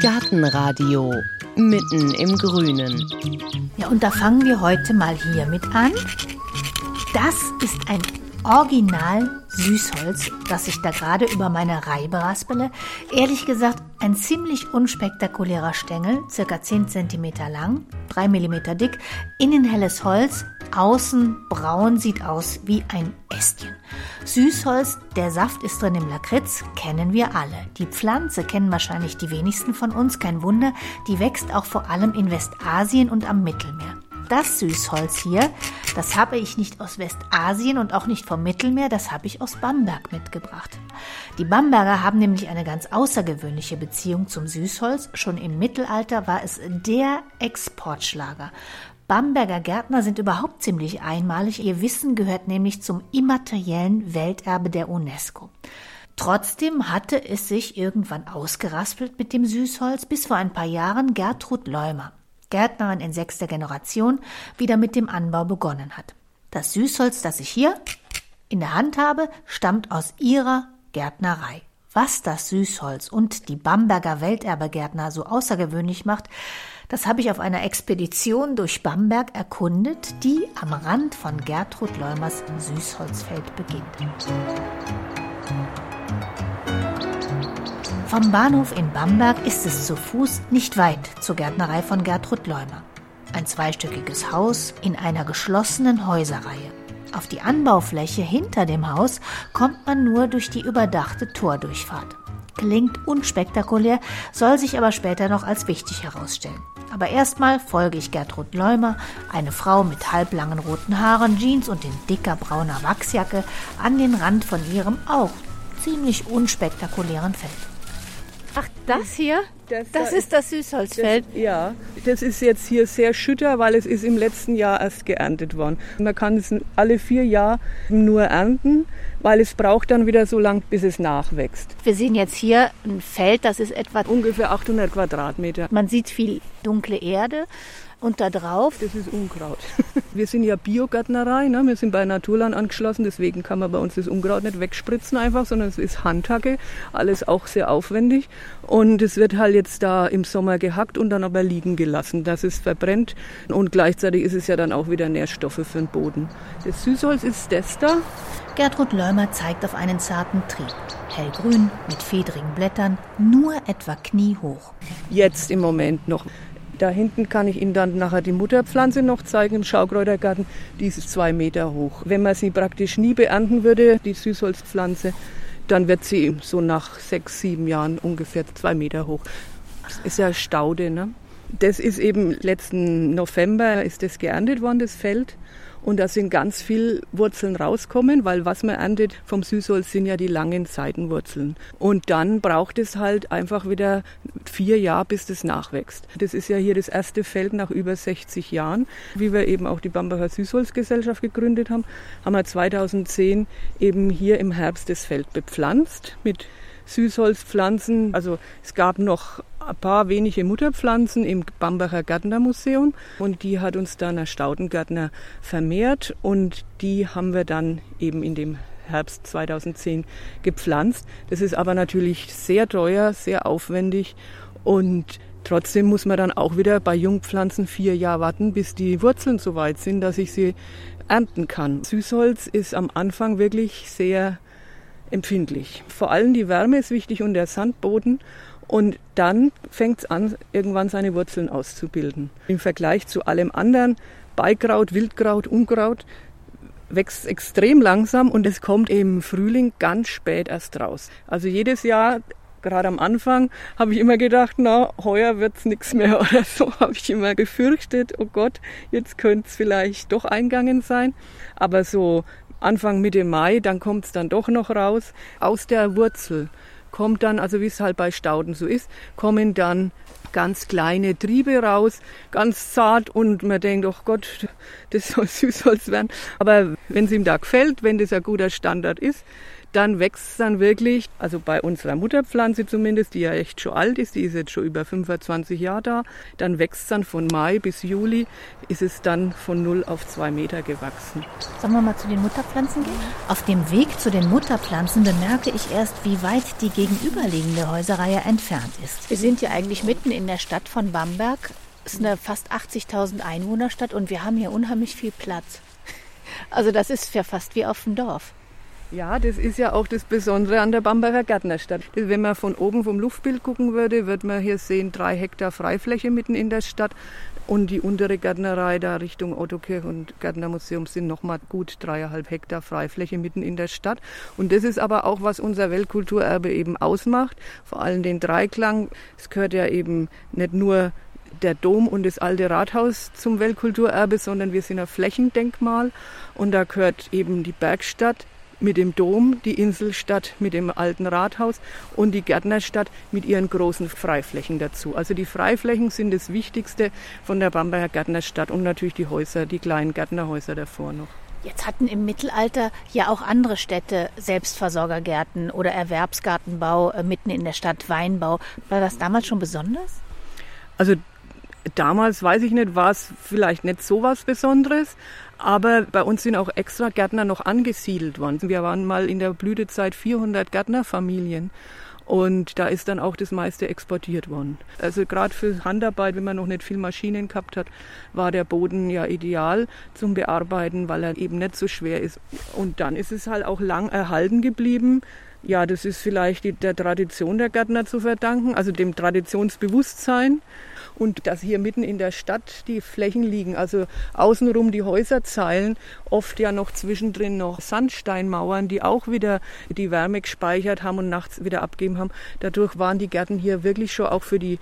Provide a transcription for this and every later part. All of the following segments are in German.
Gartenradio mitten im Grünen. Ja, und da fangen wir heute mal hier mit an. Das ist ein Original Süßholz, das ich da gerade über meine Reibe raspele. Ehrlich gesagt, ein ziemlich unspektakulärer Stängel, circa 10 cm lang, 3 mm dick, innen helles Holz, außen braun, sieht aus wie ein Ästchen. Süßholz, der Saft ist drin im Lakritz, kennen wir alle. Die Pflanze kennen wahrscheinlich die wenigsten von uns, kein Wunder, die wächst auch vor allem in Westasien und am Mittelmeer das Süßholz hier, das habe ich nicht aus Westasien und auch nicht vom Mittelmeer, das habe ich aus Bamberg mitgebracht. Die Bamberger haben nämlich eine ganz außergewöhnliche Beziehung zum Süßholz. Schon im Mittelalter war es der Exportschlager. Bamberger Gärtner sind überhaupt ziemlich einmalig. Ihr Wissen gehört nämlich zum immateriellen Welterbe der UNESCO. Trotzdem hatte es sich irgendwann ausgeraspelt mit dem Süßholz, bis vor ein paar Jahren Gertrud Leumer. Gärtnerin in sechster Generation, wieder mit dem Anbau begonnen hat. Das Süßholz, das ich hier in der Hand habe, stammt aus ihrer Gärtnerei. Was das Süßholz und die Bamberger Welterbegärtner so außergewöhnlich macht, das habe ich auf einer Expedition durch Bamberg erkundet, die am Rand von Gertrud Leumers Süßholzfeld beginnt. Vom Bahnhof in Bamberg ist es zu Fuß nicht weit zur Gärtnerei von Gertrud Leumer. Ein zweistöckiges Haus in einer geschlossenen Häuserreihe. Auf die Anbaufläche hinter dem Haus kommt man nur durch die überdachte Tordurchfahrt. Klingt unspektakulär, soll sich aber später noch als wichtig herausstellen. Aber erstmal folge ich Gertrud Leumer, eine Frau mit halblangen roten Haaren, Jeans und in dicker brauner Wachsjacke, an den Rand von ihrem auch ziemlich unspektakulären Feld. Ach, das hier? Das, das ist das Süßholzfeld? Das, ja, das ist jetzt hier sehr schütter, weil es ist im letzten Jahr erst geerntet worden. Man kann es alle vier Jahre nur ernten, weil es braucht dann wieder so lang, bis es nachwächst. Wir sehen jetzt hier ein Feld, das ist etwa ungefähr 800 Quadratmeter. Man sieht viel dunkle Erde und da drauf? Das ist Unkraut. Wir sind ja Biogärtnerei, ne? wir sind bei Naturland angeschlossen, deswegen kann man bei uns das Unkraut nicht wegspritzen einfach, sondern es ist Handhacke, alles auch sehr aufwendig. Und es wird halt jetzt da im Sommer gehackt und dann aber liegen gelassen, dass es verbrennt. Und gleichzeitig ist es ja dann auch wieder Nährstoffe für den Boden. Das Süßholz ist das da. Gertrud Leumer zeigt auf einen zarten Trieb. Hellgrün, mit fedrigen Blättern, nur etwa kniehoch. Jetzt im Moment noch. Da hinten kann ich Ihnen dann nachher die Mutterpflanze noch zeigen im Schaukräutergarten. Die ist zwei Meter hoch. Wenn man sie praktisch nie beernten würde, die Süßholzpflanze, dann wird sie so nach sechs, sieben Jahren ungefähr zwei Meter hoch. Das ist ja Staude, ne? Das ist eben letzten November ist das geerntet worden, das Feld. Und da sind ganz viel Wurzeln rauskommen, weil was man erntet vom Süßholz sind ja die langen Seitenwurzeln. Und dann braucht es halt einfach wieder vier Jahre, bis das nachwächst. Das ist ja hier das erste Feld nach über 60 Jahren. Wie wir eben auch die Bambacher Süßholzgesellschaft gegründet haben, haben wir 2010 eben hier im Herbst das Feld bepflanzt mit Süßholzpflanzen. Also es gab noch ein paar wenige Mutterpflanzen im Bambacher Gärtnermuseum und die hat uns dann der Staudengärtner vermehrt und die haben wir dann eben in dem Herbst 2010 gepflanzt. Das ist aber natürlich sehr teuer, sehr aufwendig und trotzdem muss man dann auch wieder bei Jungpflanzen vier Jahre warten, bis die Wurzeln so weit sind, dass ich sie ernten kann. Süßholz ist am Anfang wirklich sehr empfindlich. Vor allem die Wärme ist wichtig und der Sandboden. Und dann fängt es an, irgendwann seine Wurzeln auszubilden. Im Vergleich zu allem anderen, Beikraut, Wildkraut, Unkraut, wächst extrem langsam und es kommt im Frühling ganz spät erst raus. Also jedes Jahr, gerade am Anfang, habe ich immer gedacht, na, heuer wird's nichts mehr oder so, habe ich immer gefürchtet, oh Gott, jetzt könnte es vielleicht doch eingangen sein. Aber so Anfang Mitte Mai, dann kommt es dann doch noch raus. Aus der Wurzel kommt dann, also wie es halt bei Stauden so ist, kommen dann ganz kleine Triebe raus, ganz zart und man denkt, oh Gott, das soll Süßholz werden. Aber wenn es ihm da gefällt, wenn das ein guter Standard ist, dann wächst es dann wirklich, also bei unserer Mutterpflanze zumindest, die ja echt schon alt ist, die ist jetzt schon über 25 Jahre da, dann wächst es dann von Mai bis Juli, ist es dann von 0 auf 2 Meter gewachsen. Sollen wir mal zu den Mutterpflanzen gehen? Auf dem Weg zu den Mutterpflanzen bemerke ich erst, wie weit die gegenüberliegende Häuserreihe entfernt ist. Wir sind ja eigentlich mitten in der Stadt von Bamberg. Es ist eine fast 80.000 Einwohnerstadt und wir haben hier unheimlich viel Platz. Also das ist ja fast wie auf dem Dorf. Ja, das ist ja auch das Besondere an der Bamberger Gärtnerstadt. Wenn man von oben vom Luftbild gucken würde, wird man hier sehen, drei Hektar Freifläche mitten in der Stadt. Und die untere Gärtnerei da Richtung Ottokirch und Gärtnermuseum sind nochmal gut dreieinhalb Hektar Freifläche mitten in der Stadt. Und das ist aber auch, was unser Weltkulturerbe eben ausmacht. Vor allem den Dreiklang. Es gehört ja eben nicht nur der Dom und das alte Rathaus zum Weltkulturerbe, sondern wir sind ein Flächendenkmal und da gehört eben die Bergstadt mit dem Dom, die Inselstadt mit dem alten Rathaus und die Gärtnerstadt mit ihren großen Freiflächen dazu. Also die Freiflächen sind das Wichtigste von der Bamberger Gärtnerstadt und natürlich die Häuser, die kleinen Gärtnerhäuser davor noch. Jetzt hatten im Mittelalter ja auch andere Städte Selbstversorgergärten oder Erwerbsgartenbau äh, mitten in der Stadt, Weinbau. War das damals schon besonders? Also damals, weiß ich nicht, war es vielleicht nicht so was Besonderes, aber bei uns sind auch extra Gärtner noch angesiedelt worden. Wir waren mal in der Blütezeit 400 Gärtnerfamilien. Und da ist dann auch das meiste exportiert worden. Also gerade für Handarbeit, wenn man noch nicht viel Maschinen gehabt hat, war der Boden ja ideal zum Bearbeiten, weil er eben nicht so schwer ist. Und dann ist es halt auch lang erhalten geblieben. Ja, das ist vielleicht der Tradition der Gärtner zu verdanken, also dem Traditionsbewusstsein und dass hier mitten in der Stadt die Flächen liegen, also außenrum die Häuserzeilen, oft ja noch zwischendrin noch Sandsteinmauern, die auch wieder die Wärme gespeichert haben und nachts wieder abgeben haben. Dadurch waren die Gärten hier wirklich schon auch für die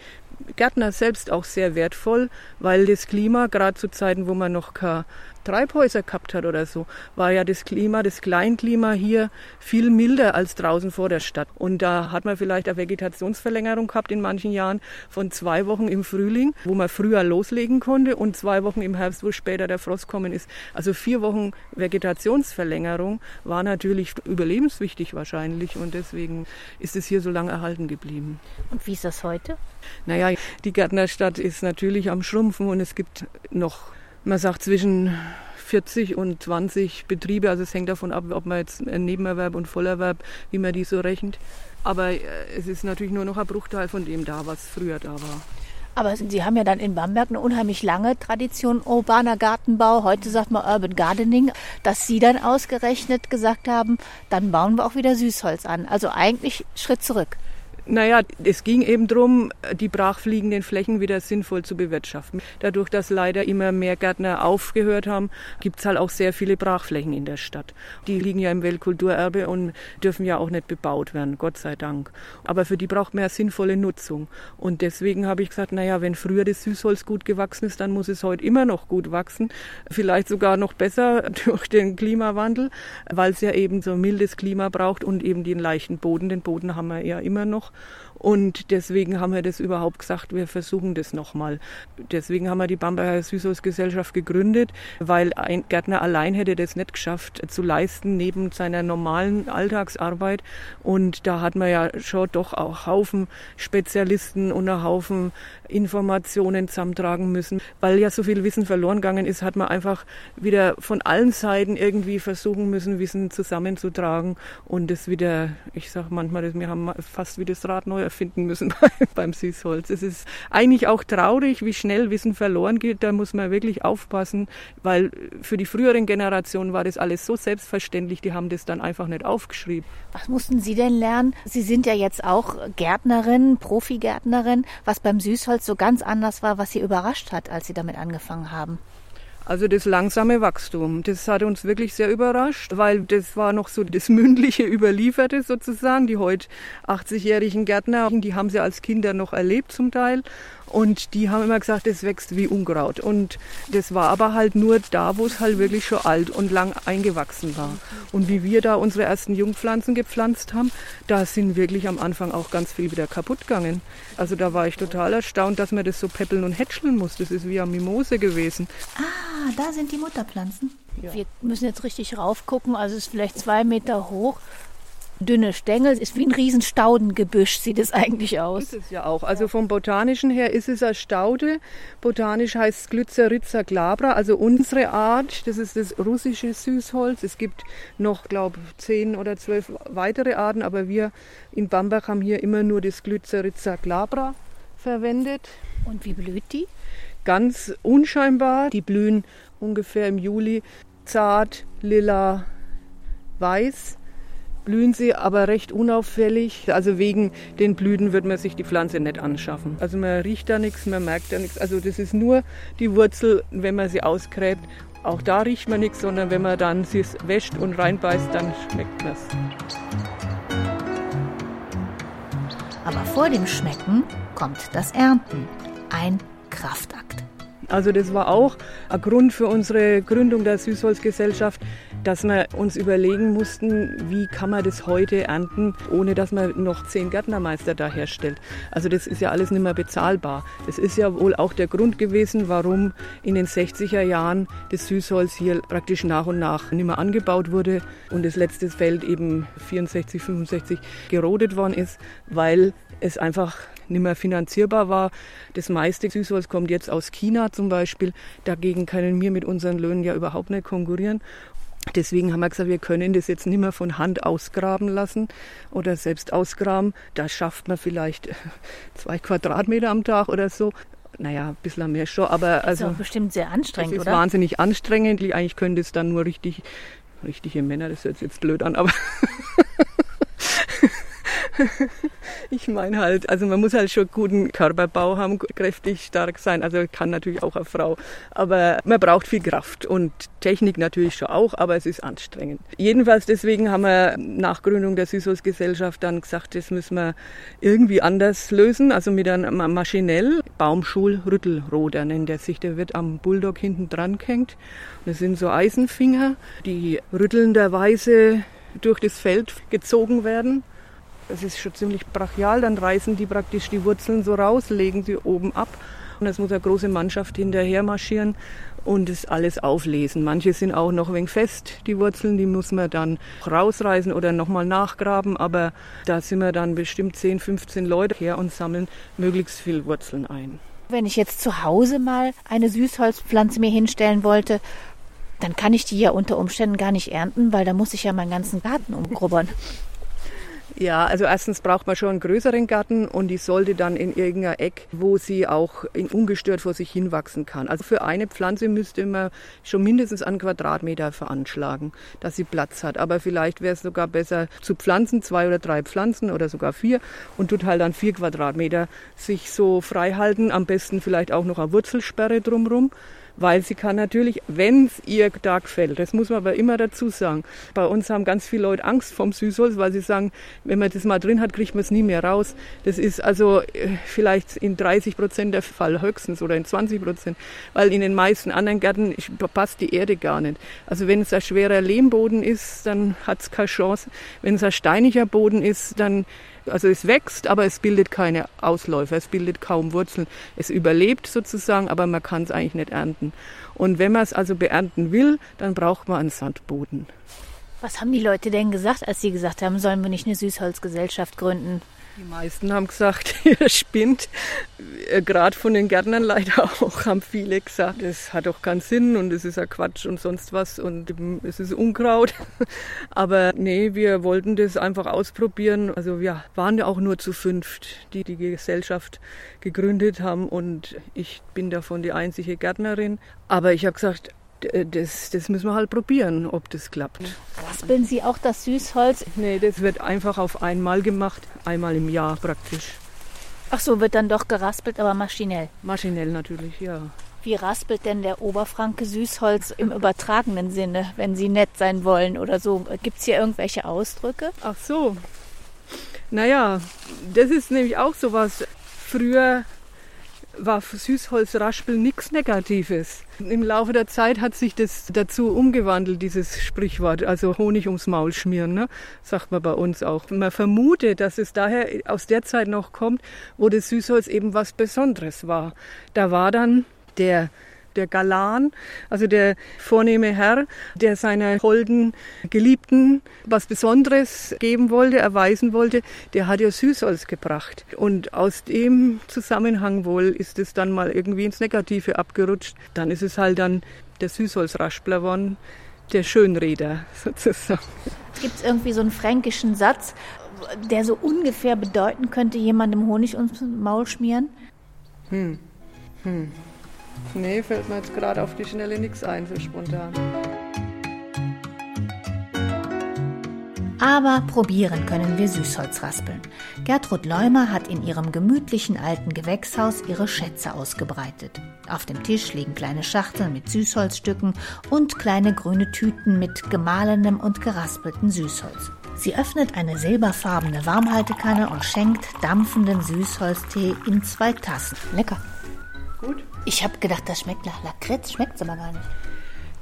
Gärtner selbst auch sehr wertvoll, weil das Klima, gerade zu Zeiten, wo man noch keine Treibhäuser gehabt hat oder so, war ja das Klima, das Kleinklima hier viel milder als draußen vor der Stadt. Und da hat man vielleicht eine Vegetationsverlängerung gehabt in manchen Jahren von zwei Wochen im Frühling, wo man früher loslegen konnte und zwei Wochen im Herbst, wo später der Frost kommen ist. Also vier Wochen Vegetationsverlängerung war natürlich überlebenswichtig wahrscheinlich und deswegen ist es hier so lange erhalten geblieben. Und wie ist das heute? Naja, die Gärtnerstadt ist natürlich am Schrumpfen und es gibt noch man sagt zwischen 40 und 20 Betriebe. Also es hängt davon ab, ob man jetzt Nebenerwerb und Vollerwerb, wie man die so rechnet. Aber äh, es ist natürlich nur noch ein Bruchteil von dem da, was früher da war. Aber Sie haben ja dann in Bamberg eine unheimlich lange Tradition urbaner Gartenbau. Heute sagt man Urban Gardening, dass Sie dann ausgerechnet gesagt haben, dann bauen wir auch wieder Süßholz an. Also eigentlich Schritt zurück. Naja, es ging eben darum, die brachfliegenden Flächen wieder sinnvoll zu bewirtschaften. Dadurch, dass leider immer mehr Gärtner aufgehört haben, gibt es halt auch sehr viele Brachflächen in der Stadt. Die liegen ja im Weltkulturerbe und dürfen ja auch nicht bebaut werden, Gott sei Dank. Aber für die braucht man ja sinnvolle Nutzung. Und deswegen habe ich gesagt, naja, wenn früher das Süßholz gut gewachsen ist, dann muss es heute immer noch gut wachsen. Vielleicht sogar noch besser durch den Klimawandel, weil es ja eben so mildes Klima braucht und eben den leichten Boden. Den Boden haben wir ja immer noch. Und deswegen haben wir das überhaupt gesagt, wir versuchen das nochmal. Deswegen haben wir die Bamberger Süßholzgesellschaft gegründet, weil ein Gärtner allein hätte das nicht geschafft zu leisten neben seiner normalen Alltagsarbeit. Und da hat man ja schon doch auch Haufen Spezialisten und einen Haufen Informationen zusammentragen müssen. Weil ja so viel Wissen verloren gegangen ist, hat man einfach wieder von allen Seiten irgendwie versuchen müssen, Wissen zusammenzutragen und das wieder, ich sage manchmal, wir haben fast wie das Rad neu erfinden müssen beim Süßholz. Es ist eigentlich auch traurig, wie schnell Wissen verloren geht. Da muss man wirklich aufpassen, weil für die früheren Generationen war das alles so selbstverständlich, die haben das dann einfach nicht aufgeschrieben. Was mussten Sie denn lernen? Sie sind ja jetzt auch Gärtnerin, Profigärtnerin, was beim Süßholz so ganz anders war, was Sie überrascht hat, als Sie damit angefangen haben. Also das langsame Wachstum, das hat uns wirklich sehr überrascht, weil das war noch so das mündliche Überlieferte sozusagen. Die heute 80-jährigen Gärtner, die haben sie als Kinder noch erlebt zum Teil. Und die haben immer gesagt, es wächst wie Unkraut. Und das war aber halt nur da, wo es halt wirklich schon alt und lang eingewachsen war. Und wie wir da unsere ersten Jungpflanzen gepflanzt haben, da sind wirklich am Anfang auch ganz viel wieder kaputt gegangen. Also da war ich total erstaunt, dass man das so peppeln und hätscheln muss. Das ist wie eine Mimose gewesen. Ah, da sind die Mutterpflanzen. Ja. Wir müssen jetzt richtig raufgucken. Also es ist vielleicht zwei Meter hoch. Dünne Stängel, ist wie ein Riesenstaudengebüsch, sieht es eigentlich aus. Ist es ja auch. Also vom Botanischen her ist es eine Staude. Botanisch heißt es Glyceritza glabra, also unsere Art. Das ist das russische Süßholz. Es gibt noch, glaube ich, zehn oder zwölf weitere Arten, aber wir in Bambach haben hier immer nur das Glyceritza glabra verwendet. Und wie blüht die? Ganz unscheinbar. Die blühen ungefähr im Juli zart, lila, weiß blühen sie aber recht unauffällig. Also wegen den Blüten wird man sich die Pflanze nicht anschaffen. Also man riecht da nichts, man merkt da nichts. Also das ist nur die Wurzel, wenn man sie ausgräbt. Auch da riecht man nichts, sondern wenn man dann sie wäscht und reinbeißt, dann schmeckt man es. Aber vor dem Schmecken kommt das Ernten. Ein Kraftakt. Also das war auch ein Grund für unsere Gründung der Süßholzgesellschaft, dass wir uns überlegen mussten, wie kann man das heute ernten, ohne dass man noch zehn Gärtnermeister da herstellt. Also das ist ja alles nicht mehr bezahlbar. Das ist ja wohl auch der Grund gewesen, warum in den 60er Jahren das Süßholz hier praktisch nach und nach nicht mehr angebaut wurde und das letzte Feld eben 64, 65 gerodet worden ist, weil es einfach nicht mehr finanzierbar war. Das meiste Süßholz kommt jetzt aus China zum Beispiel. Dagegen können wir mit unseren Löhnen ja überhaupt nicht konkurrieren. Deswegen haben wir gesagt, wir können das jetzt nicht mehr von Hand ausgraben lassen oder selbst ausgraben. Da schafft man vielleicht zwei Quadratmeter am Tag oder so. Naja, ein bisschen mehr schon, aber also. Das ist bestimmt sehr anstrengend, das ist oder? wahnsinnig anstrengend. Eigentlich können das dann nur richtig, richtige Männer, das hört sich jetzt blöd an, aber ich meine halt, also man muss halt schon guten Körperbau haben, kräftig stark sein. Also kann natürlich auch eine Frau. Aber man braucht viel Kraft und Technik natürlich schon auch, aber es ist anstrengend. Jedenfalls deswegen haben wir nach Gründung der Süßholzgesellschaft dann gesagt, das müssen wir irgendwie anders lösen. Also mit einem maschinell Baumschulrüttelroder nennt er sich. Der wird am Bulldog hinten dran gehängt. Das sind so Eisenfinger, die rüttelnderweise durch das Feld gezogen werden. Das ist schon ziemlich brachial. Dann reißen die praktisch die Wurzeln so raus, legen sie oben ab. Und es muss eine große Mannschaft hinterher marschieren und das alles auflesen. Manche sind auch noch wenig fest, die Wurzeln, die muss man dann rausreißen oder nochmal nachgraben. Aber da sind wir dann bestimmt 10, 15 Leute her und sammeln möglichst viel Wurzeln ein. Wenn ich jetzt zu Hause mal eine Süßholzpflanze mir hinstellen wollte, dann kann ich die ja unter Umständen gar nicht ernten, weil da muss ich ja meinen ganzen Garten umgrubbern. Ja, also erstens braucht man schon einen größeren Garten und die sollte dann in irgendeinem Eck, wo sie auch ungestört vor sich hinwachsen kann. Also für eine Pflanze müsste man schon mindestens einen Quadratmeter veranschlagen, dass sie Platz hat. Aber vielleicht wäre es sogar besser zu pflanzen, zwei oder drei Pflanzen oder sogar vier und tut halt dann vier Quadratmeter sich so frei halten. Am besten vielleicht auch noch eine Wurzelsperre drumrum weil sie kann natürlich, wenn es ihr da gefällt, das muss man aber immer dazu sagen. Bei uns haben ganz viele Leute Angst vom Süßholz, weil sie sagen, wenn man das mal drin hat, kriegt man es nie mehr raus. Das ist also äh, vielleicht in 30 Prozent der Fall höchstens oder in 20 Prozent, weil in den meisten anderen Gärten passt die Erde gar nicht. Also wenn es ein schwerer Lehmboden ist, dann hat es keine Chance. Wenn es ein steiniger Boden ist, dann also es wächst, aber es bildet keine Ausläufer, es bildet kaum Wurzeln. Es überlebt sozusagen, aber man kann es eigentlich nicht ernten. Und wenn man es also beernten will, dann braucht man einen Sandboden. Was haben die Leute denn gesagt, als sie gesagt haben, sollen wir nicht eine Süßholzgesellschaft gründen? Die meisten haben gesagt, ihr spinnt. Äh, Gerade von den Gärtnern leider auch haben viele gesagt, es hat doch keinen Sinn und es ist ja Quatsch und sonst was und es ist Unkraut. Aber nee, wir wollten das einfach ausprobieren. Also wir waren ja auch nur zu fünft, die die Gesellschaft gegründet haben und ich bin davon die einzige Gärtnerin. Aber ich habe gesagt, das, das müssen wir halt probieren, ob das klappt. Raspeln Sie auch das Süßholz? Nee, das wird einfach auf einmal gemacht, einmal im Jahr praktisch. Ach so, wird dann doch geraspelt, aber maschinell? Maschinell natürlich, ja. Wie raspelt denn der Oberfranke Süßholz im übertragenen Sinne, wenn Sie nett sein wollen oder so? Gibt es hier irgendwelche Ausdrücke? Ach so. Naja, das ist nämlich auch sowas. Früher war Süßholzraspel nichts Negatives. Im Laufe der Zeit hat sich das dazu umgewandelt, dieses Sprichwort, also Honig ums Maul schmieren, ne? sagt man bei uns auch. Man vermutet, dass es daher aus der Zeit noch kommt, wo das Süßholz eben was Besonderes war. Da war dann der der Galan, also der vornehme Herr, der seiner holden Geliebten was Besonderes geben wollte, erweisen wollte, der hat ja Süßholz gebracht. Und aus dem Zusammenhang wohl ist es dann mal irgendwie ins Negative abgerutscht. Dann ist es halt dann der Süßholzraspler geworden, der Schönreder sozusagen. Gibt es irgendwie so einen fränkischen Satz, der so ungefähr bedeuten könnte, jemandem Honig ums Maul schmieren? Hm. Hm. Nee, fällt mir jetzt gerade auf die Schnelle nichts ein, so spontan. Aber probieren können wir Süßholzraspeln. Gertrud Leumer hat in ihrem gemütlichen alten Gewächshaus ihre Schätze ausgebreitet. Auf dem Tisch liegen kleine Schachteln mit Süßholzstücken und kleine grüne Tüten mit gemahlenem und geraspeltem Süßholz. Sie öffnet eine silberfarbene Warmhaltekanne und schenkt dampfenden Süßholztee in zwei Tassen. Lecker. Gut. Ich habe gedacht, das schmeckt nach Lakritz, schmeckt es aber gar nicht.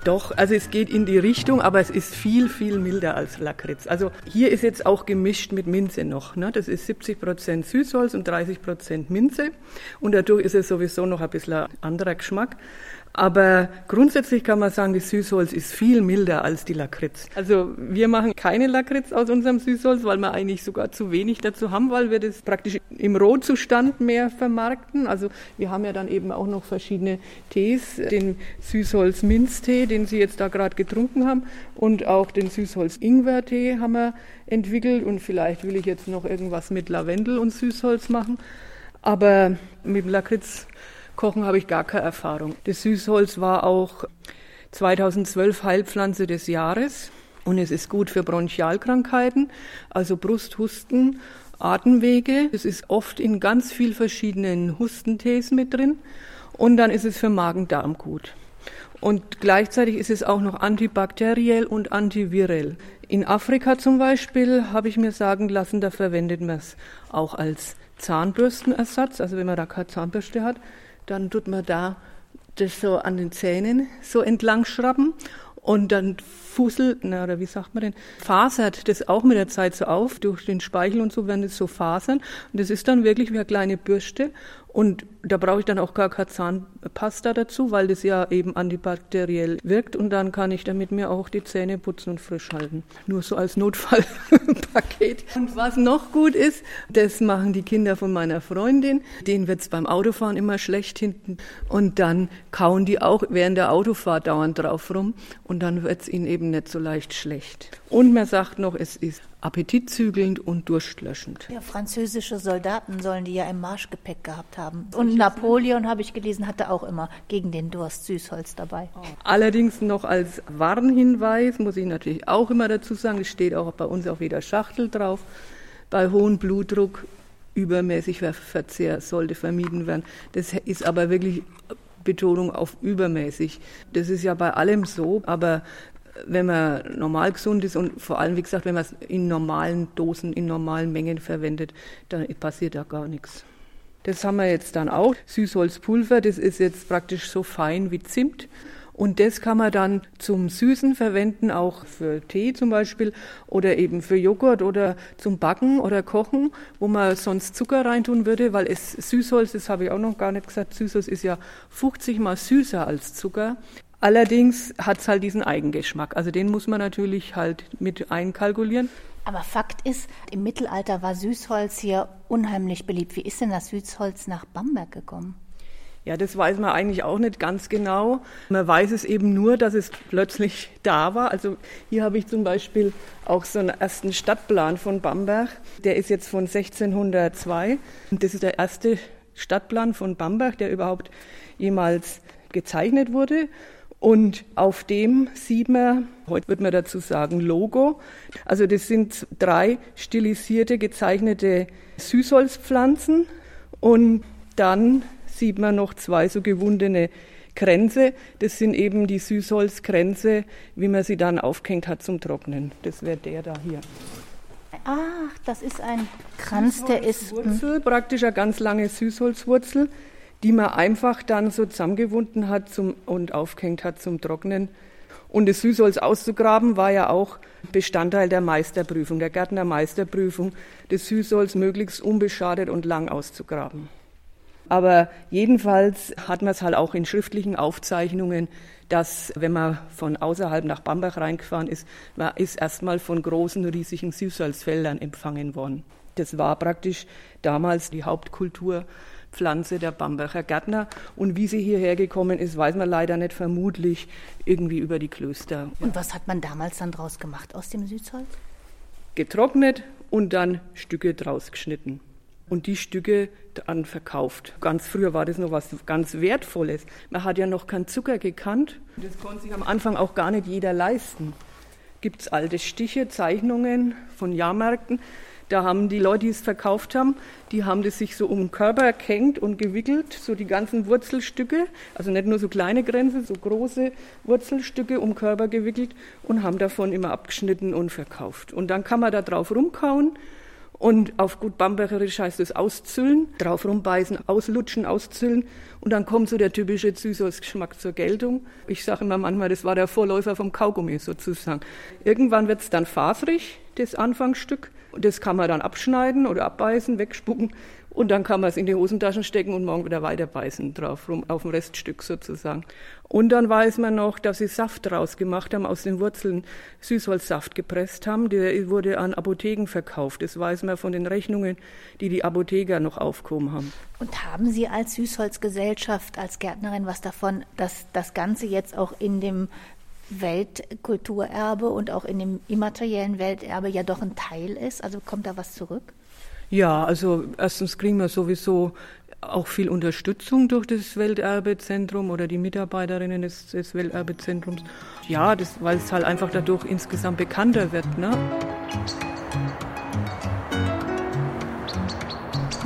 Doch, also es geht in die Richtung, aber es ist viel, viel milder als Lakritz. Also hier ist jetzt auch gemischt mit Minze noch. Ne? Das ist 70 Prozent Süßholz und 30 Prozent Minze. Und dadurch ist es sowieso noch ein bisschen anderer Geschmack. Aber grundsätzlich kann man sagen, das Süßholz ist viel milder als die Lakritz. Also wir machen keine Lakritz aus unserem Süßholz, weil wir eigentlich sogar zu wenig dazu haben, weil wir das praktisch im Rohzustand mehr vermarkten. Also wir haben ja dann eben auch noch verschiedene Tees, den Süßholz-Minztee, den Sie jetzt da gerade getrunken haben, und auch den Süßholz-Ingwer-Tee haben wir entwickelt. Und vielleicht will ich jetzt noch irgendwas mit Lavendel und Süßholz machen. Aber mit Lakritz Kochen habe ich gar keine Erfahrung. Das Süßholz war auch 2012 Heilpflanze des Jahres und es ist gut für Bronchialkrankheiten, also Brusthusten, Atemwege. Es ist oft in ganz viel verschiedenen Hustentees mit drin und dann ist es für Magen-Darm gut. Und gleichzeitig ist es auch noch antibakteriell und antivirell. In Afrika zum Beispiel habe ich mir sagen lassen, da verwendet man es auch als Zahnbürstenersatz, also wenn man da keine Zahnbürste hat, dann tut man da das so an den Zähnen so entlang schrauben und dann fusselt, na, oder wie sagt man denn, fasert das auch mit der Zeit so auf, durch den Speichel und so werden das so Fasern. Und das ist dann wirklich wie eine kleine Bürste. Und da brauche ich dann auch gar keine Zahnpasta dazu, weil das ja eben antibakteriell wirkt. Und dann kann ich damit mir auch die Zähne putzen und frisch halten. Nur so als Notfallpaket. Und was noch gut ist, das machen die Kinder von meiner Freundin. Denen wird's beim Autofahren immer schlecht hinten. Und dann kauen die auch während der Autofahrt dauernd drauf rum. Und dann wird's ihnen eben nicht so leicht schlecht. Und man sagt noch, es ist appetitzügelnd und durstlöschend. Ja, französische Soldaten sollen die ja im Marschgepäck gehabt haben. Und Napoleon, habe ich gelesen, hatte auch immer gegen den Durst Süßholz dabei. Allerdings noch als Warnhinweis muss ich natürlich auch immer dazu sagen, es steht auch bei uns auf jeder Schachtel drauf, bei hohem Blutdruck übermäßiger Verzehr sollte vermieden werden. Das ist aber wirklich Betonung auf übermäßig. Das ist ja bei allem so, aber wenn man normal gesund ist und vor allem, wie gesagt, wenn man es in normalen Dosen, in normalen Mengen verwendet, dann passiert da gar nichts. Das haben wir jetzt dann auch. Süßholzpulver, das ist jetzt praktisch so fein wie Zimt. Und das kann man dann zum Süßen verwenden, auch für Tee zum Beispiel oder eben für Joghurt oder zum Backen oder Kochen, wo man sonst Zucker reintun würde, weil es Süßholz, das habe ich auch noch gar nicht gesagt, Süßholz ist ja 50 mal süßer als Zucker. Allerdings hat es halt diesen Eigengeschmack. Also den muss man natürlich halt mit einkalkulieren. Aber Fakt ist, im Mittelalter war Süßholz hier unheimlich beliebt. Wie ist denn das Süßholz nach Bamberg gekommen? Ja, das weiß man eigentlich auch nicht ganz genau. Man weiß es eben nur, dass es plötzlich da war. Also hier habe ich zum Beispiel auch so einen ersten Stadtplan von Bamberg. Der ist jetzt von 1602. Und das ist der erste Stadtplan von Bamberg, der überhaupt jemals gezeichnet wurde. Und auf dem sieht man, heute wird man dazu sagen, Logo. Also das sind drei stilisierte, gezeichnete Süßholzpflanzen. Und dann sieht man noch zwei so gewundene Kränze. Das sind eben die Süßholzkränze, wie man sie dann aufgehängt hat zum Trocknen. Das wäre der da hier. Ach, das ist ein Kranz, der ist. Wurzel, praktisch eine ganz lange Süßholzwurzel die man einfach dann so zusammengewunden hat zum, und aufgehängt hat zum Trocknen. Und das Süßholz auszugraben war ja auch Bestandteil der Meisterprüfung, der Gärtnermeisterprüfung, das Süßholz möglichst unbeschadet und lang auszugraben. Aber jedenfalls hat man es halt auch in schriftlichen Aufzeichnungen, dass wenn man von außerhalb nach Bambach reingefahren ist, man ist erstmal von großen, riesigen Süßholzfeldern empfangen worden. Das war praktisch damals die Hauptkulturpflanze der Bamberger Gärtner. Und wie sie hierher gekommen ist, weiß man leider nicht, vermutlich irgendwie über die Klöster. Und was hat man damals dann draus gemacht aus dem Süßholz? Getrocknet und dann Stücke draus geschnitten und die Stücke dann verkauft. Ganz früher war das noch was ganz Wertvolles. Man hat ja noch keinen Zucker gekannt. Das konnte sich am Anfang auch gar nicht jeder leisten. Gibt es alte Stiche, Zeichnungen von Jahrmärkten. Da haben die Leute, die es verkauft haben, die haben das sich so um den Körper gehängt und gewickelt, so die ganzen Wurzelstücke, also nicht nur so kleine Grenzen, so große Wurzelstücke um den Körper gewickelt und haben davon immer abgeschnitten und verkauft. Und dann kann man da drauf rumkauen und auf gut Bambergerisch heißt es auszüllen, drauf rumbeißen, auslutschen, auszüllen. Und dann kommt so der typische Süßholzgeschmack zur Geltung. Ich sage immer manchmal, das war der Vorläufer vom Kaugummi sozusagen. Irgendwann wird es dann faserig, das Anfangsstück. Das kann man dann abschneiden oder abbeißen, wegspucken. Und dann kann man es in die Hosentaschen stecken und morgen wieder weiterbeißen drauf, rum, auf dem Reststück sozusagen. Und dann weiß man noch, dass sie Saft rausgemacht haben, aus den Wurzeln Süßholzsaft gepresst haben. Der wurde an Apotheken verkauft. Das weiß man von den Rechnungen, die die Apotheker noch aufgehoben haben. Und haben Sie als Süßholzgesellschaft, als Gärtnerin was davon, dass das Ganze jetzt auch in dem Weltkulturerbe und auch in dem immateriellen Welterbe ja doch ein Teil ist? Also kommt da was zurück? Ja, also erstens kriegen wir sowieso auch viel Unterstützung durch das Welterbezentrum oder die Mitarbeiterinnen des, des Welterbezentrums. Ja, das, weil es halt einfach dadurch insgesamt bekannter wird. Ne?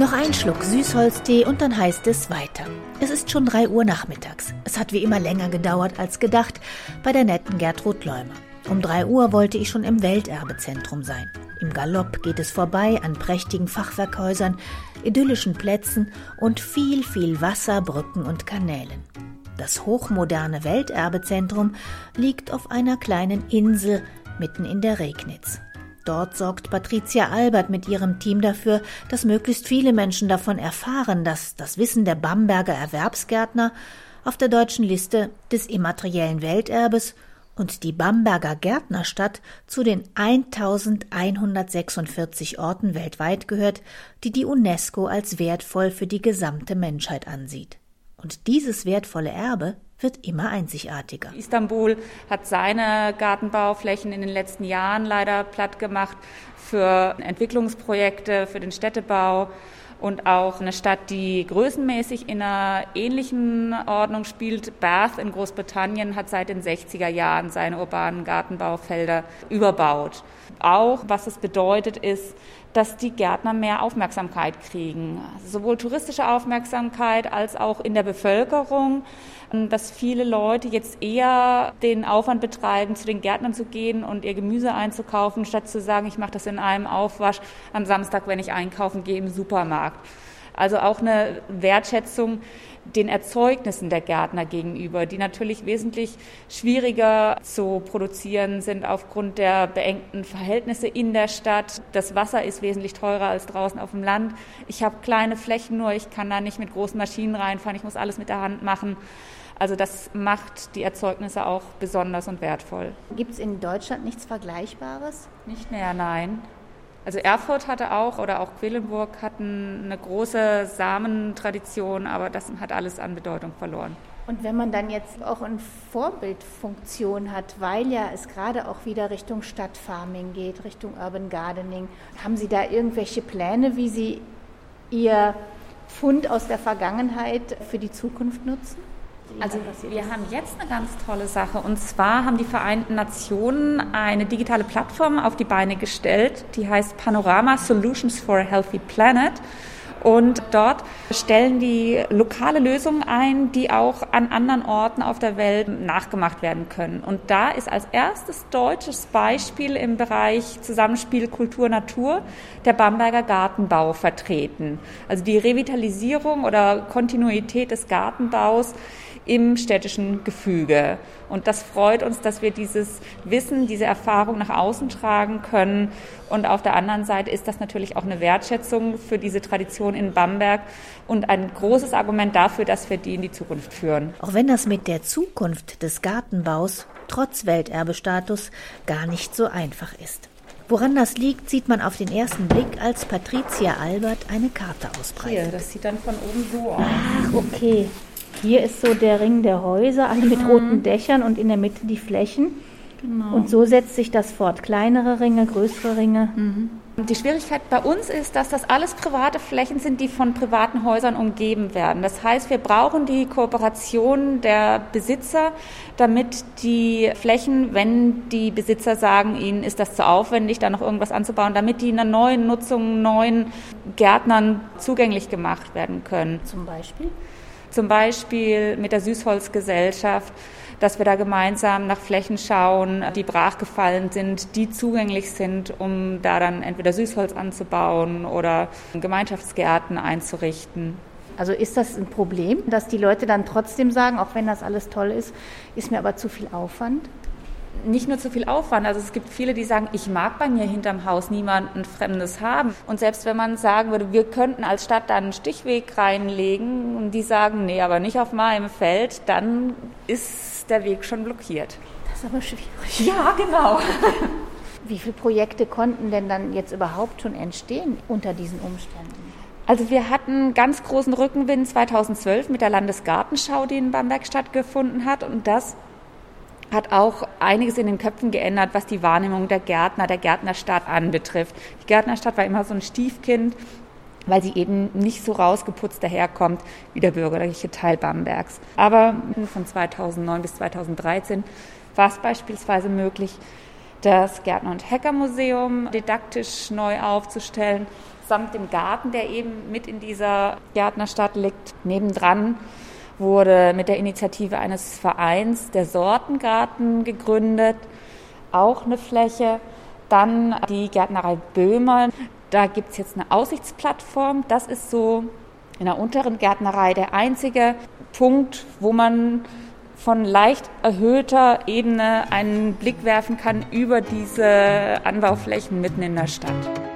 Noch ein Schluck Süßholztee und dann heißt es weiter. Es ist schon drei Uhr nachmittags. Es hat wie immer länger gedauert als gedacht bei der netten Gertrud Leumer. Um drei Uhr wollte ich schon im Welterbezentrum sein. Im Galopp geht es vorbei an prächtigen Fachwerkhäusern, idyllischen Plätzen und viel, viel Wasser, Brücken und Kanälen. Das hochmoderne Welterbezentrum liegt auf einer kleinen Insel mitten in der Regnitz. Dort sorgt Patricia Albert mit ihrem Team dafür, dass möglichst viele Menschen davon erfahren, dass das Wissen der Bamberger Erwerbsgärtner auf der deutschen Liste des immateriellen Welterbes und die Bamberger Gärtnerstadt zu den 1146 Orten weltweit gehört, die die UNESCO als wertvoll für die gesamte Menschheit ansieht. Und dieses wertvolle Erbe wird immer einzigartiger. Istanbul hat seine Gartenbauflächen in den letzten Jahren leider platt gemacht für Entwicklungsprojekte, für den Städtebau und auch eine Stadt, die größenmäßig in einer ähnlichen Ordnung spielt. Bath in Großbritannien hat seit den 60er Jahren seine urbanen Gartenbaufelder überbaut. Auch was es bedeutet ist, dass die Gärtner mehr Aufmerksamkeit kriegen, sowohl touristische Aufmerksamkeit als auch in der Bevölkerung dass viele Leute jetzt eher den Aufwand betreiben, zu den Gärtnern zu gehen und ihr Gemüse einzukaufen, statt zu sagen, ich mache das in einem Aufwasch am Samstag, wenn ich einkaufen gehe im Supermarkt. Also auch eine Wertschätzung den Erzeugnissen der Gärtner gegenüber, die natürlich wesentlich schwieriger zu produzieren sind aufgrund der beengten Verhältnisse in der Stadt. Das Wasser ist wesentlich teurer als draußen auf dem Land. Ich habe kleine Flächen nur, ich kann da nicht mit großen Maschinen reinfahren, ich muss alles mit der Hand machen. Also das macht die Erzeugnisse auch besonders und wertvoll. Gibt es in Deutschland nichts Vergleichbares? Nicht mehr, nein. Also Erfurt hatte auch oder auch Quedlinburg hatten eine große Samentradition, aber das hat alles an Bedeutung verloren. Und wenn man dann jetzt auch eine Vorbildfunktion hat, weil ja es gerade auch wieder Richtung Stadtfarming geht, Richtung Urban Gardening, haben Sie da irgendwelche Pläne, wie Sie Ihr Fund aus der Vergangenheit für die Zukunft nutzen? Also wir haben jetzt eine ganz tolle Sache und zwar haben die Vereinten Nationen eine digitale Plattform auf die Beine gestellt, die heißt Panorama Solutions for a Healthy Planet. Und dort stellen die lokale Lösungen ein, die auch an anderen Orten auf der Welt nachgemacht werden können. Und da ist als erstes deutsches Beispiel im Bereich Zusammenspiel Kultur Natur der Bamberger Gartenbau vertreten. Also die Revitalisierung oder Kontinuität des Gartenbaus im städtischen Gefüge. Und das freut uns, dass wir dieses Wissen, diese Erfahrung nach außen tragen können Und auf der anderen Seite ist das natürlich auch eine Wertschätzung für diese Tradition in Bamberg und ein großes Argument dafür, dass wir die in die Zukunft führen. Auch wenn das mit der Zukunft des Gartenbaus trotz Welterbestatus gar nicht so einfach ist. Woran das liegt, sieht man auf den ersten Blick, als Patricia Albert eine Karte ausbreitet. Hier, das sieht dann von oben so aus. Ach, okay. Hier ist so der Ring der Häuser, alle mit roten Dächern und in der Mitte die Flächen. Genau. Und so setzt sich das fort. Kleinere Ringe, größere Ringe. Mhm. Die Schwierigkeit bei uns ist, dass das alles private Flächen sind, die von privaten Häusern umgeben werden. Das heißt, wir brauchen die Kooperation der Besitzer, damit die Flächen, wenn die Besitzer sagen, ihnen ist das zu aufwendig, da noch irgendwas anzubauen, damit die in einer neuen Nutzung, neuen Gärtnern zugänglich gemacht werden können. Zum Beispiel? Zum Beispiel mit der Süßholzgesellschaft dass wir da gemeinsam nach Flächen schauen, die brachgefallen sind, die zugänglich sind, um da dann entweder Süßholz anzubauen oder Gemeinschaftsgärten einzurichten. Also ist das ein Problem, dass die Leute dann trotzdem sagen, auch wenn das alles toll ist, ist mir aber zu viel Aufwand? Nicht nur zu viel Aufwand. Also es gibt viele, die sagen, ich mag bei mir hinterm Haus niemanden Fremdes haben. Und selbst wenn man sagen würde, wir könnten als Stadt da einen Stichweg reinlegen und die sagen, nee, aber nicht auf meinem Feld, dann ist der Weg schon blockiert. Das ist aber schwierig. Ja, genau. Wie viele Projekte konnten denn dann jetzt überhaupt schon entstehen unter diesen Umständen? Also wir hatten ganz großen Rückenwind 2012 mit der Landesgartenschau, die in Bamberg stattgefunden hat. Und das hat auch einiges in den Köpfen geändert, was die Wahrnehmung der Gärtner, der Gärtnerstadt anbetrifft. Die Gärtnerstadt war immer so ein Stiefkind, weil sie eben nicht so rausgeputzt daherkommt wie der bürgerliche Teil Bambergs. Aber von 2009 bis 2013 war es beispielsweise möglich, das Gärtner- und Hackermuseum didaktisch neu aufzustellen, samt dem Garten, der eben mit in dieser Gärtnerstadt liegt, nebendran wurde mit der Initiative eines Vereins der Sortengarten gegründet, auch eine Fläche. Dann die Gärtnerei Böhmer. Da gibt es jetzt eine Aussichtsplattform. Das ist so in der unteren Gärtnerei der einzige Punkt, wo man von leicht erhöhter Ebene einen Blick werfen kann über diese Anbauflächen mitten in der Stadt.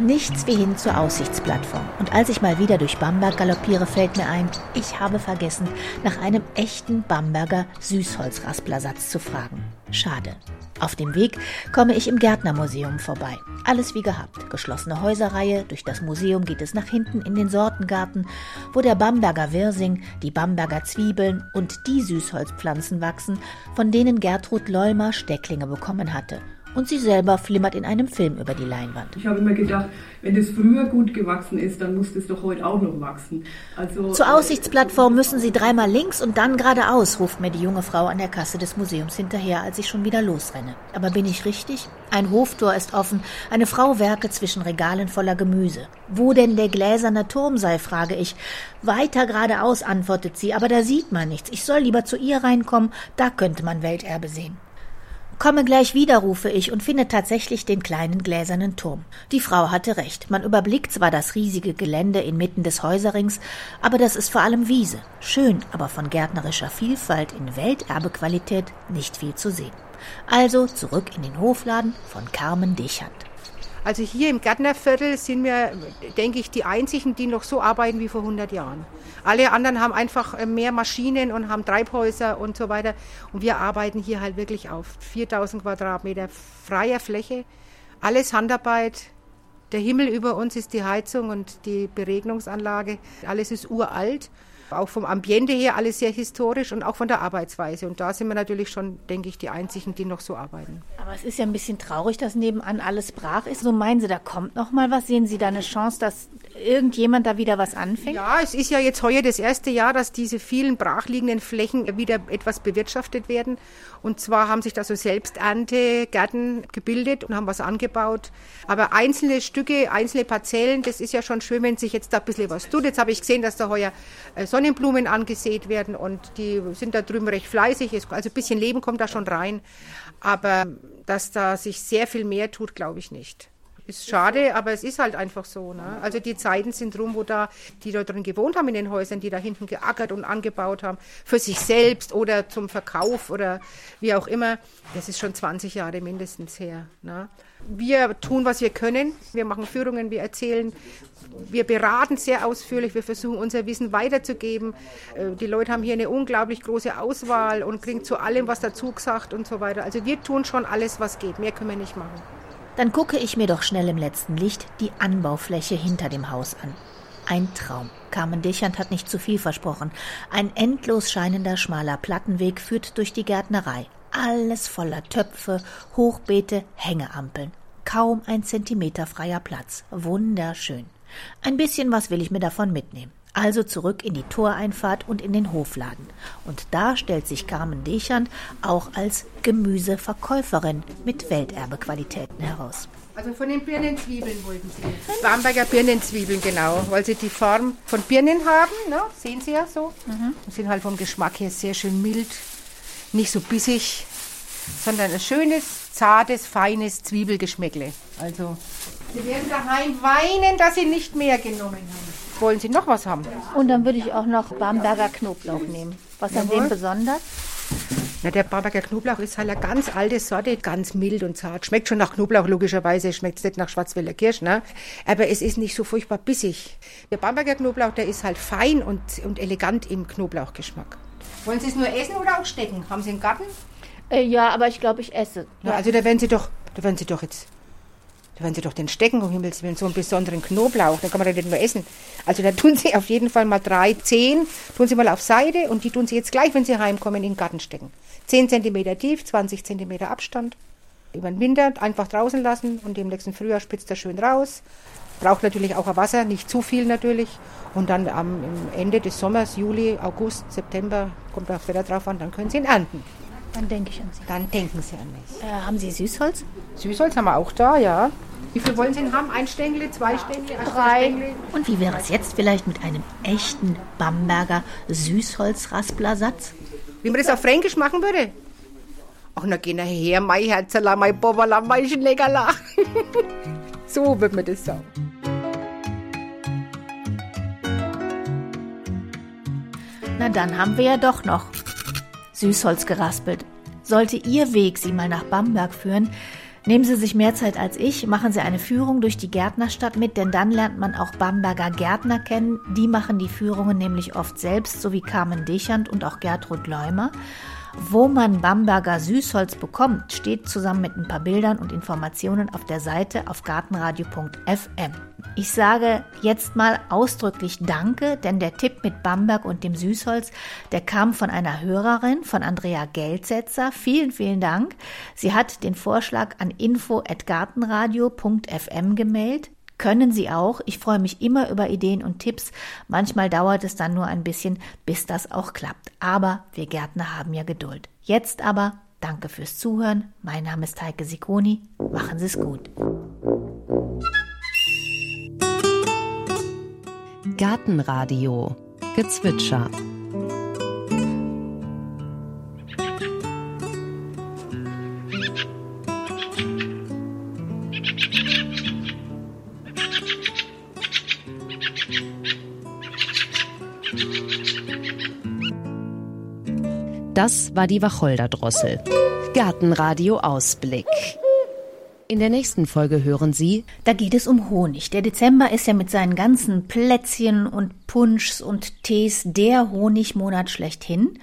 Nichts wie hin zur Aussichtsplattform. Und als ich mal wieder durch Bamberg galoppiere, fällt mir ein, ich habe vergessen, nach einem echten Bamberger Süßholzrasplersatz zu fragen. Schade. Auf dem Weg komme ich im Gärtnermuseum vorbei. Alles wie gehabt. Geschlossene Häuserreihe. Durch das Museum geht es nach hinten in den Sortengarten, wo der Bamberger Wirsing, die Bamberger Zwiebeln und die Süßholzpflanzen wachsen, von denen Gertrud Leumer Stecklinge bekommen hatte und sie selber flimmert in einem Film über die Leinwand. Ich habe immer gedacht, wenn es früher gut gewachsen ist, dann muss es doch heute auch noch wachsen. Also, Zur Aussichtsplattform müssen Sie dreimal links und dann geradeaus, ruft mir die junge Frau an der Kasse des Museums hinterher, als ich schon wieder losrenne. Aber bin ich richtig? Ein Hoftor ist offen, eine Frau werke zwischen Regalen voller Gemüse. Wo denn der gläserne Turm sei, frage ich. Weiter geradeaus, antwortet sie, aber da sieht man nichts. Ich soll lieber zu ihr reinkommen, da könnte man Welterbe sehen. Komme gleich wieder, rufe ich und finde tatsächlich den kleinen gläsernen Turm. Die Frau hatte recht. Man überblickt zwar das riesige Gelände inmitten des Häuserrings, aber das ist vor allem Wiese. Schön, aber von gärtnerischer Vielfalt in Welterbequalität nicht viel zu sehen. Also zurück in den Hofladen von Carmen Dechand. Also hier im Gärtnerviertel sind wir, denke ich, die einzigen, die noch so arbeiten wie vor 100 Jahren. Alle anderen haben einfach äh, mehr Maschinen und haben Treibhäuser und so weiter. Und wir arbeiten hier halt wirklich auf 4000 Quadratmeter freier Fläche. Alles Handarbeit. Der Himmel über uns ist die Heizung und die Beregnungsanlage. Alles ist uralt. Auch vom Ambiente her alles sehr historisch und auch von der Arbeitsweise. Und da sind wir natürlich schon, denke ich, die Einzigen, die noch so arbeiten. Aber es ist ja ein bisschen traurig, dass nebenan alles brach ist. So meinen Sie, da kommt noch mal was? Sehen Sie da eine Chance, dass irgendjemand da wieder was anfängt? Ja, es ist ja jetzt heuer das erste Jahr, dass diese vielen brachliegenden Flächen wieder etwas bewirtschaftet werden. Und zwar haben sich da so Selbsterntegärten gebildet und haben was angebaut. Aber einzelne Stücke, einzelne Parzellen, das ist ja schon schön, wenn sich jetzt da ein bisschen was tut. Jetzt habe ich gesehen, dass da heuer äh, Sonnenblumen angesät werden und die sind da drüben recht fleißig. Also ein bisschen Leben kommt da schon rein. Aber dass da sich sehr viel mehr tut, glaube ich nicht Ist schade, aber es ist halt einfach so. Ne? Also die Zeiten sind rum, wo da die da drin gewohnt haben in den Häusern, die da hinten geackert und angebaut haben, für sich selbst oder zum Verkauf oder wie auch immer. Das ist schon 20 Jahre mindestens her. Ne? Wir tun, was wir können. Wir machen Führungen, wir erzählen, wir beraten sehr ausführlich, wir versuchen unser Wissen weiterzugeben. Äh, die Leute haben hier eine unglaublich große Auswahl und kriegen zu allem was dazu gesagt und so weiter. Also wir tun schon alles, was geht. Mehr können wir nicht machen. Dann gucke ich mir doch schnell im letzten Licht die Anbaufläche hinter dem Haus an. Ein Traum. Carmen Dechand hat nicht zu viel versprochen. Ein endlos scheinender schmaler Plattenweg führt durch die Gärtnerei. Alles voller Töpfe, Hochbeete, Hängeampeln. Kaum ein Zentimeter freier Platz. Wunderschön. Ein bisschen was will ich mir davon mitnehmen. Also zurück in die Toreinfahrt und in den Hofladen. Und da stellt sich Carmen Dechand auch als Gemüseverkäuferin mit Welterbequalitäten heraus. Also von den Birnenzwiebeln wollten Sie. Bamberger Birnenzwiebeln, genau. Weil sie die Form von Birnen haben, ne? sehen Sie ja so. Mhm. Sind halt vom Geschmack her sehr schön mild, nicht so bissig, sondern ein schönes, zartes, feines Zwiebelgeschmäckle. Also, Sie werden daheim weinen, dass Sie nicht mehr genommen haben. Wollen Sie noch was haben? Und dann würde ich auch noch Bamberger Knoblauch nehmen. Was an dem besonders? Na, der Bamberger Knoblauch ist halt eine ganz alte Sorte, ganz mild und zart. Schmeckt schon nach Knoblauch, logischerweise. Schmeckt nicht nach Schwarzwälder Kirsch, ne? Aber es ist nicht so furchtbar bissig. Der Bamberger Knoblauch, der ist halt fein und, und elegant im Knoblauchgeschmack. Wollen Sie es nur essen oder auch stecken? Haben Sie einen Garten? Äh, ja, aber ich glaube, ich esse. Ja, also da werden Sie doch, da werden Sie doch jetzt da werden Sie doch den stecken, um Himmels Willen, so einen besonderen Knoblauch, den kann man ja nicht nur essen. Also da tun Sie auf jeden Fall mal drei, zehn, tun Sie mal auf Seite und die tun Sie jetzt gleich, wenn Sie heimkommen, in den Garten stecken. Zehn Zentimeter tief, 20 Zentimeter Abstand. Über den Winter einfach draußen lassen und im nächsten Frühjahr spitzt er schön raus. Braucht natürlich auch Wasser, nicht zu viel natürlich. Und dann am Ende des Sommers, Juli, August, September, kommt auch wieder drauf an, dann können Sie ihn ernten. Dann denke ich an Sie. Dann denken Sie an mich. Äh, haben Sie Süßholz? Süßholz haben wir auch da, ja. Wie viel wollen Sie denn haben? Ein Stängel, zwei Stängel, drei? Stängel? Und wie wäre es jetzt vielleicht mit einem echten Bamberger Süßholzraspersatz? Wie man das auf Fränkisch machen würde? Ach, na geh her, mein Herzerla, mein Boberla, mein Schlägerla. so wird man das sagen. Na dann haben wir ja doch noch Süßholz geraspelt. Sollte Ihr Weg Sie mal nach Bamberg führen, Nehmen Sie sich mehr Zeit als ich, machen Sie eine Führung durch die Gärtnerstadt mit, denn dann lernt man auch Bamberger Gärtner kennen. Die machen die Führungen nämlich oft selbst, so wie Carmen Dechand und auch Gertrud Leumer. Wo man Bamberger Süßholz bekommt, steht zusammen mit ein paar Bildern und Informationen auf der Seite auf gartenradio.fm. Ich sage jetzt mal ausdrücklich Danke, denn der Tipp mit Bamberg und dem Süßholz, der kam von einer Hörerin, von Andrea Geldsetzer. Vielen, vielen Dank. Sie hat den Vorschlag an info.gartenradio.fm gemeldet können Sie auch. Ich freue mich immer über Ideen und Tipps. Manchmal dauert es dann nur ein bisschen, bis das auch klappt. Aber wir Gärtner haben ja Geduld. Jetzt aber danke fürs Zuhören. Mein Name ist Heike Sikoni. Machen Sie es gut. Gartenradio Gezwitscher Das war die Wacholderdrossel. Gartenradio Ausblick. In der nächsten Folge hören Sie. Da geht es um Honig. Der Dezember ist ja mit seinen ganzen Plätzchen und Punschs und Tees der Honigmonat schlechthin.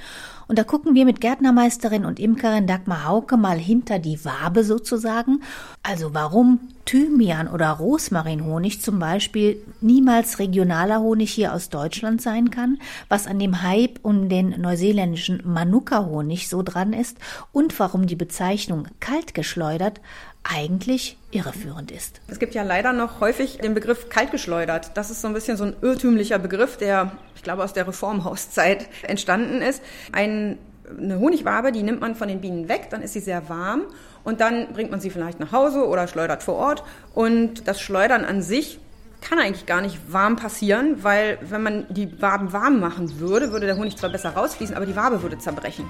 Und da gucken wir mit Gärtnermeisterin und Imkerin Dagmar Hauke mal hinter die Wabe sozusagen. Also warum Thymian oder Rosmarinhonig zum Beispiel niemals regionaler Honig hier aus Deutschland sein kann, was an dem Hype um den neuseeländischen Manuka-Honig so dran ist und warum die Bezeichnung kaltgeschleudert eigentlich irreführend ist. Es gibt ja leider noch häufig den Begriff kaltgeschleudert. Das ist so ein bisschen so ein irrtümlicher Begriff, der, ich glaube, aus der Reformhauszeit entstanden ist. Ein, eine Honigwabe, die nimmt man von den Bienen weg, dann ist sie sehr warm und dann bringt man sie vielleicht nach Hause oder schleudert vor Ort. Und das Schleudern an sich kann eigentlich gar nicht warm passieren, weil wenn man die Waben warm machen würde, würde der Honig zwar besser rausfließen, aber die Wabe würde zerbrechen.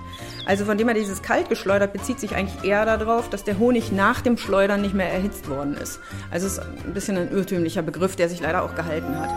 Also von dem her dieses kalt geschleudert bezieht sich eigentlich eher darauf, dass der Honig nach dem Schleudern nicht mehr erhitzt worden ist. Also es ist ein bisschen ein irrtümlicher Begriff, der sich leider auch gehalten hat.